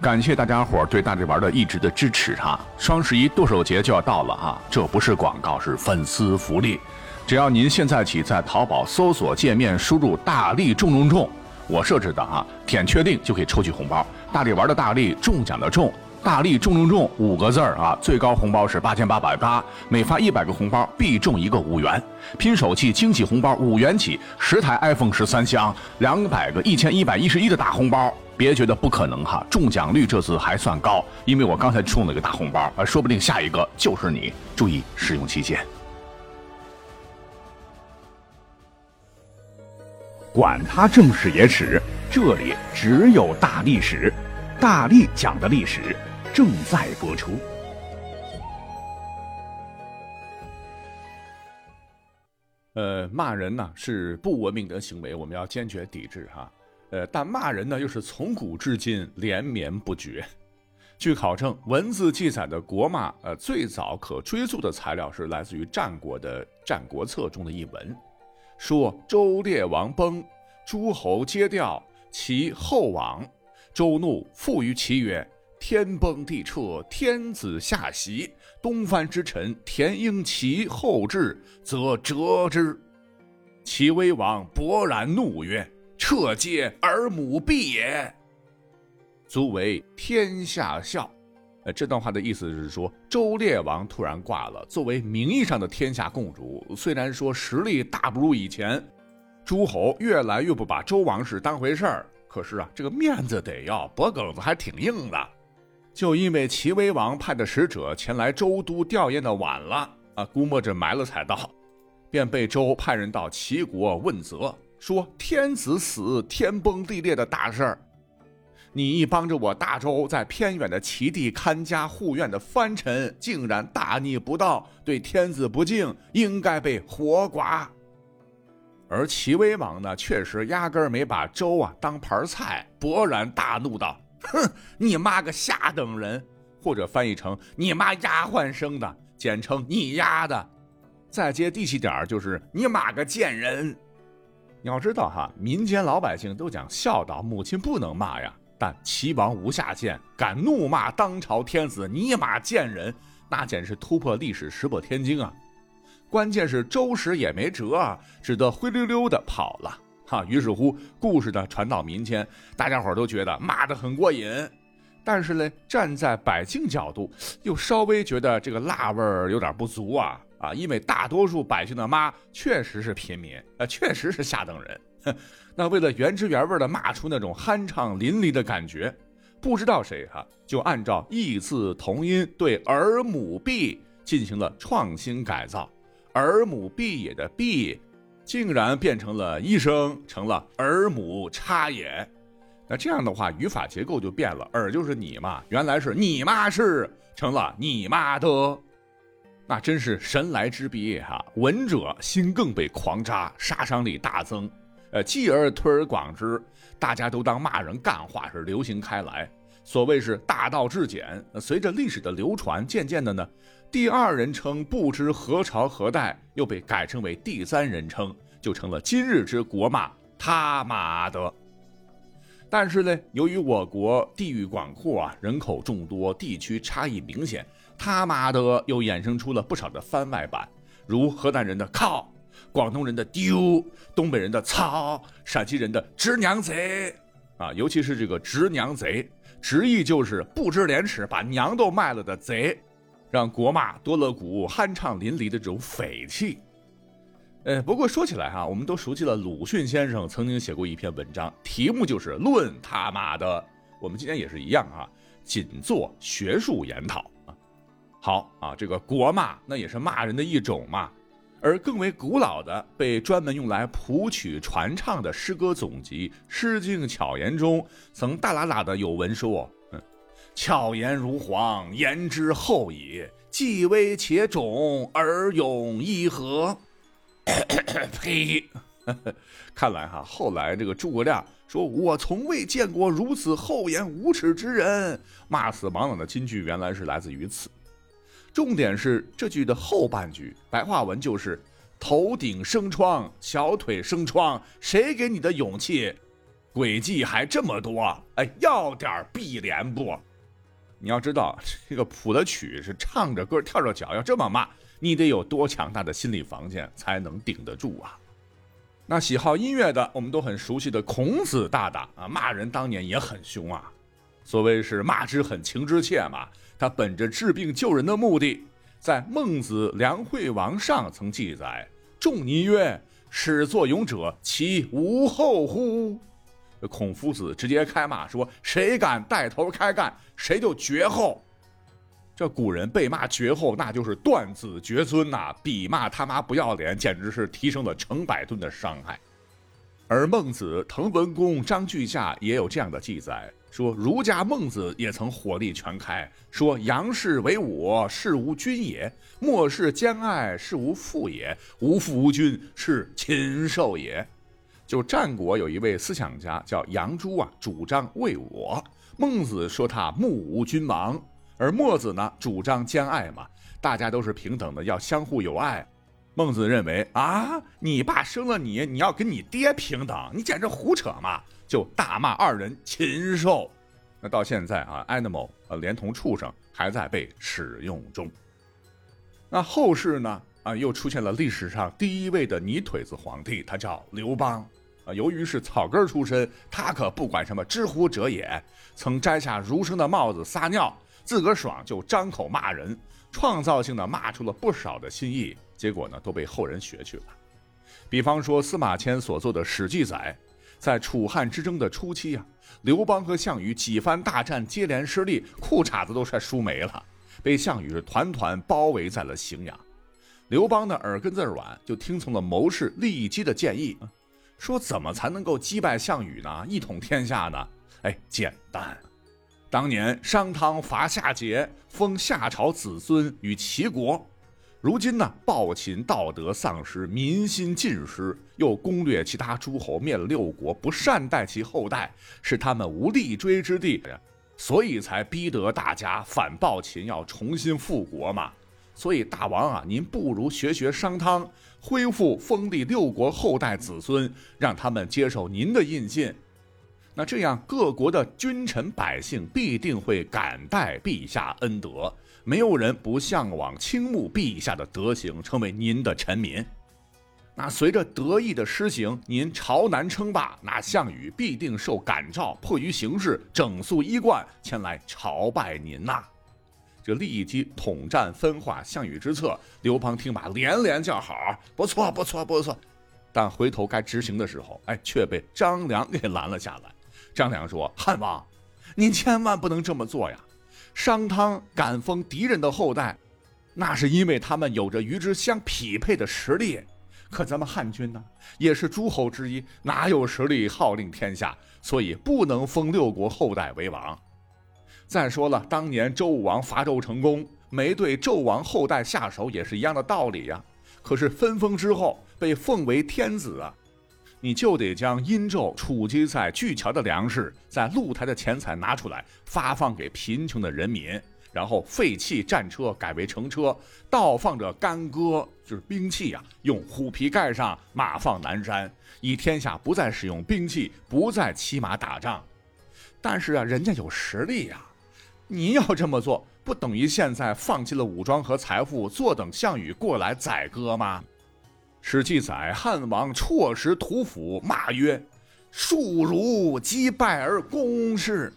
感谢大家伙对大力丸的一直的支持哈！双十一剁手节就要到了哈，这不是广告，是粉丝福利。只要您现在起在淘宝搜索界面输入“大力中中中”，我设置的哈，点确定就可以抽取红包。大力丸的大力中奖的中，大力中中中五个字儿啊，最高红包是八千八百八，每发一百个红包必中一个五元，拼手气惊喜红包五元起，十台 iPhone 十三箱，两百个一千一百一十一的大红包。别觉得不可能哈，中奖率这次还算高，因为我刚才中了个大红包，啊，说不定下一个就是你。注意使用期限。管他正史野史，这里只有大历史，大力讲的历史正在播出。呃，骂人呢是不文明的行为，我们要坚决抵制哈。呃，但骂人呢，又是从古至今连绵不绝。据考证，文字记载的国骂，呃，最早可追溯的材料是来自于战国的《战国策》中的一文，说周烈王崩，诸侯皆掉，其后往。周怒，复于其曰：“天崩地彻，天子下席，东藩之臣田婴其后至，则折之。”齐威王勃然怒曰。彻皆而母婢也，足为天下笑。呃，这段话的意思是说，周烈王突然挂了，作为名义上的天下共主，虽然说实力大不如以前，诸侯越来越不把周王室当回事儿，可是啊，这个面子得要，脖梗子还挺硬的。就因为齐威王派的使者前来周都吊唁的晚了啊，估摸着埋了才到，便被周派人到齐国问责。说天子死，天崩地裂的大事儿，你一帮着我大周在偏远的齐地看家护院的藩臣，竟然大逆不道，对天子不敬，应该被活剐。而齐威王呢，确实压根儿没把周啊当盘菜，勃然大怒道：“哼，你妈个下等人！”或者翻译成“你妈丫鬟生的”，简称“你丫的”。再接地气点儿，就是“你妈个贱人”。你要知道哈，民间老百姓都讲孝道，母亲不能骂呀。但齐王无下限，敢怒骂当朝天子，尼玛贱人，那简直是突破历史石破天惊啊！关键是周时也没辙啊，只得灰溜溜的跑了。哈，于是乎，故事呢传到民间，大家伙都觉得骂得很过瘾。但是呢，站在百姓角度，又稍微觉得这个辣味儿有点不足啊。啊，因为大多数百姓的妈确实是平民，呃，确实是下等人。那为了原汁原味的骂出那种酣畅淋漓的感觉，不知道谁哈就按照异字同音对儿母婢进行了创新改造，儿母婢也的婢，竟然变成了医生，成了儿母插眼。那这样的话，语法结构就变了，儿就是你嘛，原来是你妈是，成了你妈的。那真是神来之笔哈！闻者心更被狂扎，杀伤力大增。呃，继而推而广之，大家都当骂人干话是流行开来。所谓是大道至简。随着历史的流传，渐渐的呢，第二人称不知何朝何代又被改称为第三人称，就成了今日之国骂他妈的。但是呢，由于我国地域广阔啊，人口众多，地区差异明显。他妈的，又衍生出了不少的番外版，如河南人的靠，广东人的丢，东北人的操，陕西人的直娘贼，啊，尤其是这个直娘贼，直译就是不知廉耻，把娘都卖了的贼，让国骂多了股酣畅淋漓的这种匪气。呃，不过说起来哈，我们都熟悉了鲁迅先生曾经写过一篇文章，题目就是论他妈的，我们今天也是一样啊，仅做学术研讨。好啊，这个国骂那也是骂人的一种嘛，而更为古老的被专门用来谱曲传唱的诗歌总集《诗经巧言》中，曾大喇喇的有文说：“嗯，巧言如簧，言之后也。既微且肿，而勇亦何？” 呸！看来哈，后来这个诸葛亮说：“我从未见过如此厚颜无耻之人。”骂死王朗的金句原来是来自于此。重点是这句的后半句，白话文就是“头顶生疮，小腿生疮，谁给你的勇气？”诡计还这么多，哎，要点碧莲不？你要知道，这个谱的曲是唱着歌跳着脚，要这么骂，你得有多强大的心理防线才能顶得住啊？那喜好音乐的，我们都很熟悉的孔子大大啊，骂人当年也很凶啊。所谓是骂之狠，情之切嘛。他本着治病救人的目的，在《孟子·梁惠王上》曾记载：“仲尼曰：‘始作俑者，其无后乎？’”孔夫子直接开骂说：“谁敢带头开干，谁就绝后。”这古人被骂绝后，那就是断子绝孙呐！比骂他妈不要脸，简直是提升了成百吨的伤害。而孟子、滕文公、张居下也有这样的记载，说儒家孟子也曾火力全开，说：“杨氏为我，是无君也；莫氏兼爱，是无父也；无父无君，是禽兽也。”就战国有一位思想家叫杨朱啊，主张为我。孟子说他目无君王，而墨子呢主张兼爱嘛，大家都是平等的，要相互友爱。孟子认为啊，你爸生了你，你要跟你爹平等，你简直胡扯嘛！就大骂二人禽兽。那到现在啊，animal 呃连同畜生还在被使用中。那后世呢啊，又出现了历史上第一位的泥腿子皇帝，他叫刘邦。啊，由于是草根出身，他可不管什么知乎者也。曾摘下儒生的帽子撒尿，自个儿爽就张口骂人，创造性的骂出了不少的新意。结果呢，都被后人学去了。比方说司马迁所做的《史记》载，在楚汉之争的初期啊，刘邦和项羽几番大战接连失利，裤衩子都快输没了，被项羽是团团包围在了荥阳。刘邦的耳根子软，就听从了谋士利基的建议。说怎么才能够击败项羽呢？一统天下呢？哎，简单。当年商汤伐夏桀，封夏朝子孙与齐国。如今呢，暴秦道德丧失，民心尽失，又攻略其他诸侯，灭了六国，不善待其后代，使他们无立锥之地，所以才逼得大家反暴秦，要重新复国嘛。所以大王啊，您不如学学商汤。恢复封地六国后代子孙，让他们接受您的印信，那这样各国的君臣百姓必定会感戴陛下恩德，没有人不向往倾慕陛下的德行，成为您的臣民。那随着德义的施行，您朝南称霸，那项羽必定受感召，迫于形势，整肃衣冠前来朝拜您呐。这立即统战分化项羽之策，刘邦听罢连连叫好，不错不错不错。但回头该执行的时候，哎，却被张良给拦了下来。张良说：“汉王，您千万不能这么做呀！商汤敢封敌人的后代，那是因为他们有着与之相匹配的实力。可咱们汉军呢，也是诸侯之一，哪有实力号令天下？所以不能封六国后代为王。”再说了，当年周武王伐纣成功，没对纣王后代下手，也是一样的道理呀。可是分封之后被奉为天子啊，你就得将殷纣储积在巨桥的粮食，在露台的钱财拿出来发放给贫穷的人民，然后废弃战车，改为乘车，倒放着干戈，就是兵器啊，用虎皮盖上，马放南山，以天下不再使用兵器，不再骑马打仗。但是啊，人家有实力呀。你要这么做，不等于现在放弃了武装和财富，坐等项羽过来宰割吗？史记载，汉王辍食屠斧，骂曰：“庶如击败而攻之。”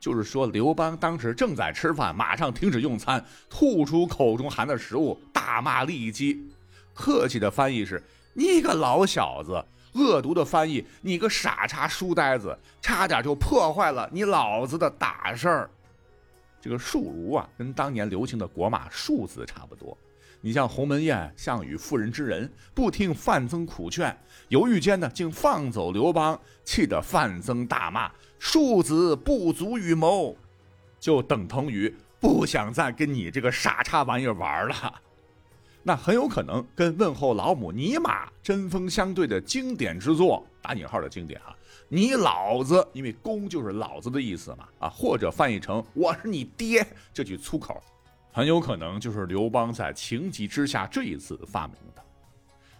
就是说，刘邦当时正在吃饭，马上停止用餐，吐出口中含的食物，大骂利基。客气的翻译是：“你个老小子！”恶毒的翻译：“你个傻叉书呆子，差点就破坏了你老子的大事儿。”这个庶儒啊，跟当年流行的国马庶字差不多。你像鸿门宴，项羽妇人之仁，不听范增苦劝，犹豫间呢，竟放走刘邦，气得范增大骂：“庶子不足与谋，就等同于不想再跟你这个傻叉玩意儿玩了。”那很有可能跟问候老母尼玛针锋相对的经典之作，打引号的经典啊。你老子，因为“公”就是老子的意思嘛，啊，或者翻译成“我是你爹”这句粗口，很有可能就是刘邦在情急之下这一次发明的。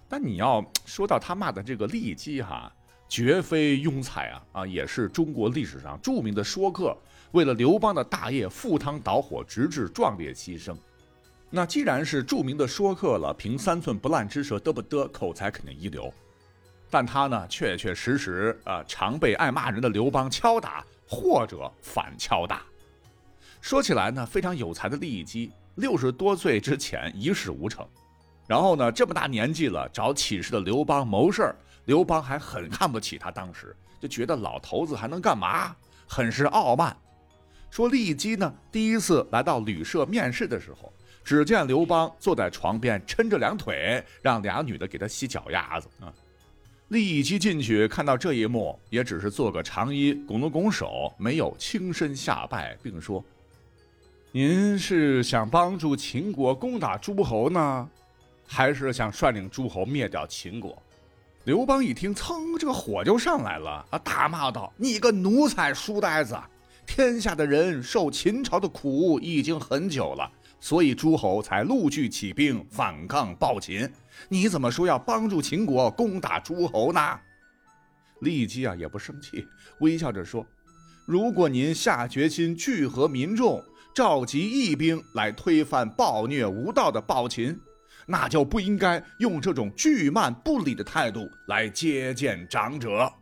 但你要说到他骂的这个利基哈，绝非庸才啊啊，也是中国历史上著名的说客，为了刘邦的大业赴汤蹈火，直至壮烈牺牲。那既然是著名的说客了，凭三寸不烂之舌嘚不嘚，口才肯定一流。但他呢，确确实实啊，常被爱骂人的刘邦敲打，或者反敲打。说起来呢，非常有才的利益姬，六十多岁之前一事无成，然后呢，这么大年纪了找起事的刘邦谋事儿，刘邦还很看不起他，当时就觉得老头子还能干嘛，很是傲慢。说利益姬呢，第一次来到旅社面试的时候，只见刘邦坐在床边抻着两腿，让俩女的给他洗脚丫子啊。利益姬进去看到这一幕，也只是做个长揖，拱了拱手，没有轻身下拜，并说：“您是想帮助秦国攻打诸侯呢，还是想率领诸侯灭掉秦国？”刘邦一听，噌，这个火就上来了啊，大骂道：“你个奴才书呆子！天下的人受秦朝的苦已经很久了，所以诸侯才陆续起兵反抗暴秦。”你怎么说要帮助秦国攻打诸侯呢？利姬啊也不生气，微笑着说：“如果您下决心聚合民众，召集义兵来推翻暴虐无道的暴秦，那就不应该用这种拒慢不理的态度来接见长者。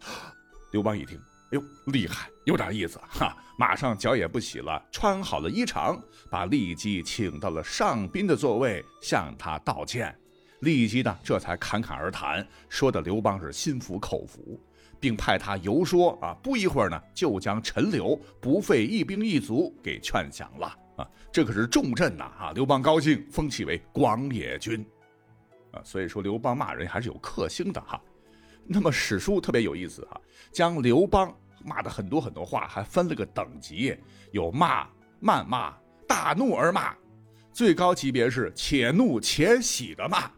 ”刘邦一听，哎呦，厉害，有点意思哈！马上脚也不洗了，穿好了衣裳，把利姬请到了上宾的座位，向他道歉。立即呢，这才侃侃而谈，说的刘邦是心服口服，并派他游说啊。不一会儿呢，就将陈留不费一兵一卒给劝降了啊。这可是重镇呐啊！刘邦高兴，封其为广野君啊。所以说，刘邦骂人还是有克星的哈。那么史书特别有意思哈，将刘邦骂的很多很多话还分了个等级，有骂、谩骂、大怒而骂，最高级别是且怒且喜的骂。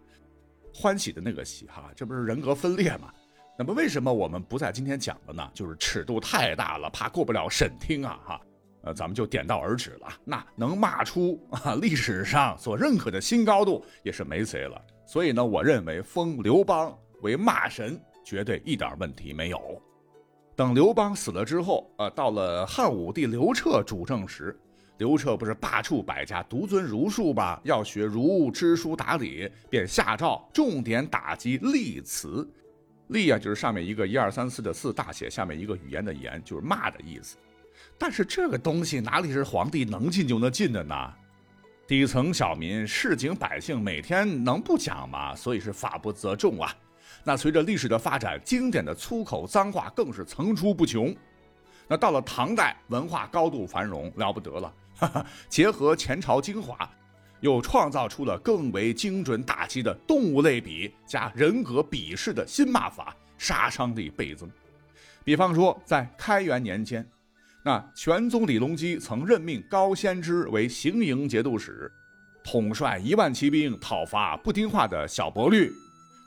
欢喜的那个喜哈，这不是人格分裂吗？那么为什么我们不在今天讲了呢？就是尺度太大了，怕过不了审听啊哈。呃，咱们就点到而止了。那能骂出啊历史上所认可的新高度，也是没谁了。所以呢，我认为封刘邦为骂神，绝对一点问题没有。等刘邦死了之后，呃，到了汉武帝刘彻主政时。刘彻不是罢黜百家，独尊儒术吗？要学儒知书达理，便下诏重点打击立词。立啊，就是上面一个一二三四的四大写，下面一个语言的言，就是骂的意思。但是这个东西哪里是皇帝能进就能进的呢？底层小民、市井百姓每天能不讲吗？所以是法不责众啊。那随着历史的发展，经典的粗口脏话更是层出不穷。那到了唐代，文化高度繁荣，了不得了。结合前朝精华，又创造出了更为精准打击的动物类比加人格鄙视的新骂法，杀伤力倍增。比方说，在开元年间，那玄宗李隆基曾任命高仙芝为行营节度使，统帅一万骑兵讨伐不听话的小薄律。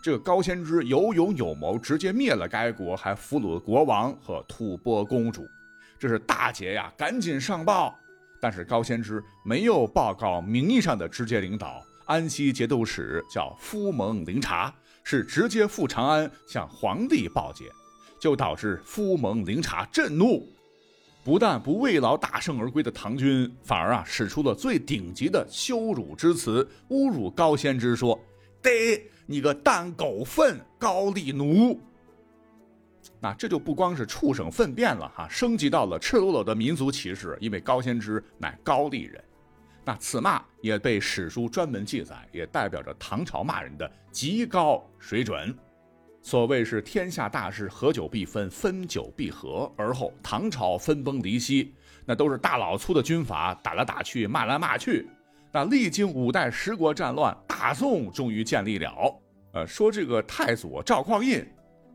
这个高仙芝有勇有谋，直接灭了该国，还俘虏了国王和吐蕃公主。这是大捷呀！赶紧上报。但是高仙芝没有报告名义上的直接领导安西节度使叫夫蒙灵察，是直接赴长安向皇帝报捷，就导致夫蒙灵察震怒，不但不慰劳大胜而归的唐军，反而啊使出了最顶级的羞辱之词，侮辱高仙芝，说：“得你个蛋狗粪高丽奴。”那这就不光是畜生粪便了哈，升级到了赤裸裸的民族歧视。因为高仙芝乃高丽人，那此骂也被史书专门记载，也代表着唐朝骂人的极高水准。所谓是天下大事，合久必分，分久必合。而后唐朝分崩离析，那都是大老粗的军阀打来打去，骂来骂去。那历经五代十国战乱，大宋终于建立了。呃，说这个太祖赵匡胤。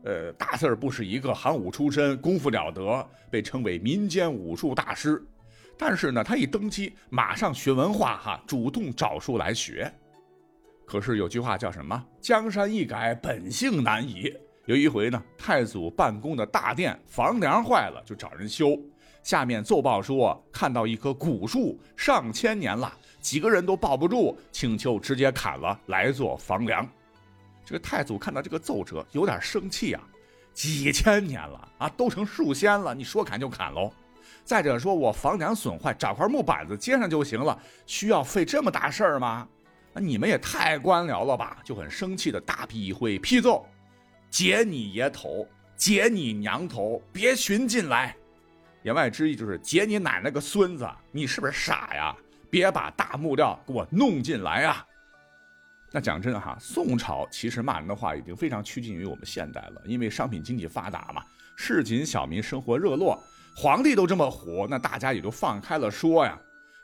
呃，大字儿不是一个行武出身，功夫了得，被称为民间武术大师。但是呢，他一登基，马上学文化，哈，主动找书来学。可是有句话叫什么？江山易改，本性难移。有一回呢，太祖办公的大殿房梁坏了，就找人修。下面奏报说，看到一棵古树上千年了，几个人都抱不住，请求直接砍了来做房梁。这个太祖看到这个奏折有点生气啊，几千年了啊，都成树仙了，你说砍就砍喽。再者说，我房梁损坏，找块木板子接上就行了，需要费这么大事儿吗？那你们也太官僚了吧！就很生气的大笔一挥，批奏：解你爷头，解你娘头，别寻进来。言外之意就是解你奶奶个孙子，你是不是傻呀？别把大木料给我弄进来啊！那讲真哈，宋朝其实骂人的话已经非常趋近于我们现代了，因为商品经济发达嘛，市井小民生活热络，皇帝都这么火，那大家也就放开了说呀。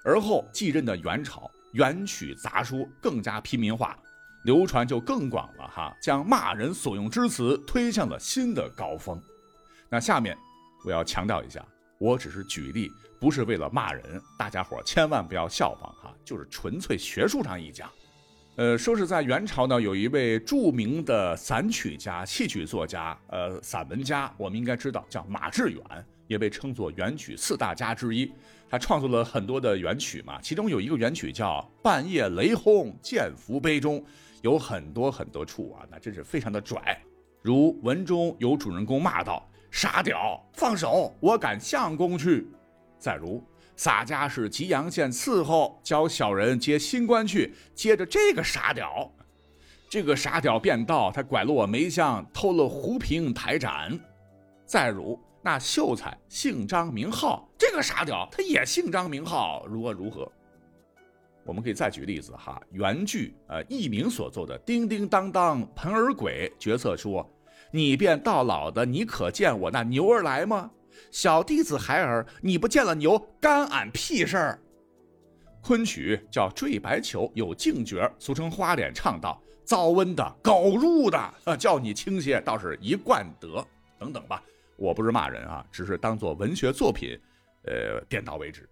而后继任的元朝，元曲杂书更加平民化，流传就更广了哈，将骂人所用之词推向了新的高峰。那下面我要强调一下，我只是举例，不是为了骂人，大家伙千万不要效仿哈，就是纯粹学术上一讲。呃，说是在元朝呢，有一位著名的散曲家、戏曲作家，呃，散文家，我们应该知道，叫马致远，也被称作元曲四大家之一。他创作了很多的元曲嘛，其中有一个元曲叫《半夜雷轰剑福杯中》，有很多很多处啊，那真是非常的拽。如文中有主人公骂道：“傻屌，放手，我赶相公去。”再如。洒家是吉阳县伺候，教小人接新官去。接着这个傻屌，这个傻屌便道他拐了我梅香，偷了胡平台盏。再如那秀才姓张名浩，这个傻屌他也姓张名浩，如何如何？我们可以再举例子哈，原剧呃佚名所作的叮叮当当盆儿鬼角色说：“你便到老的，你可见我那牛儿来吗？”小弟子孩儿，你不见了牛，干俺屁事儿。昆曲叫《坠白球》，有净角，俗称花脸，唱道：遭瘟的、狗入的，叫你倾斜，倒是一贯得。等等吧，我不是骂人啊，只是当做文学作品，呃，点到为止。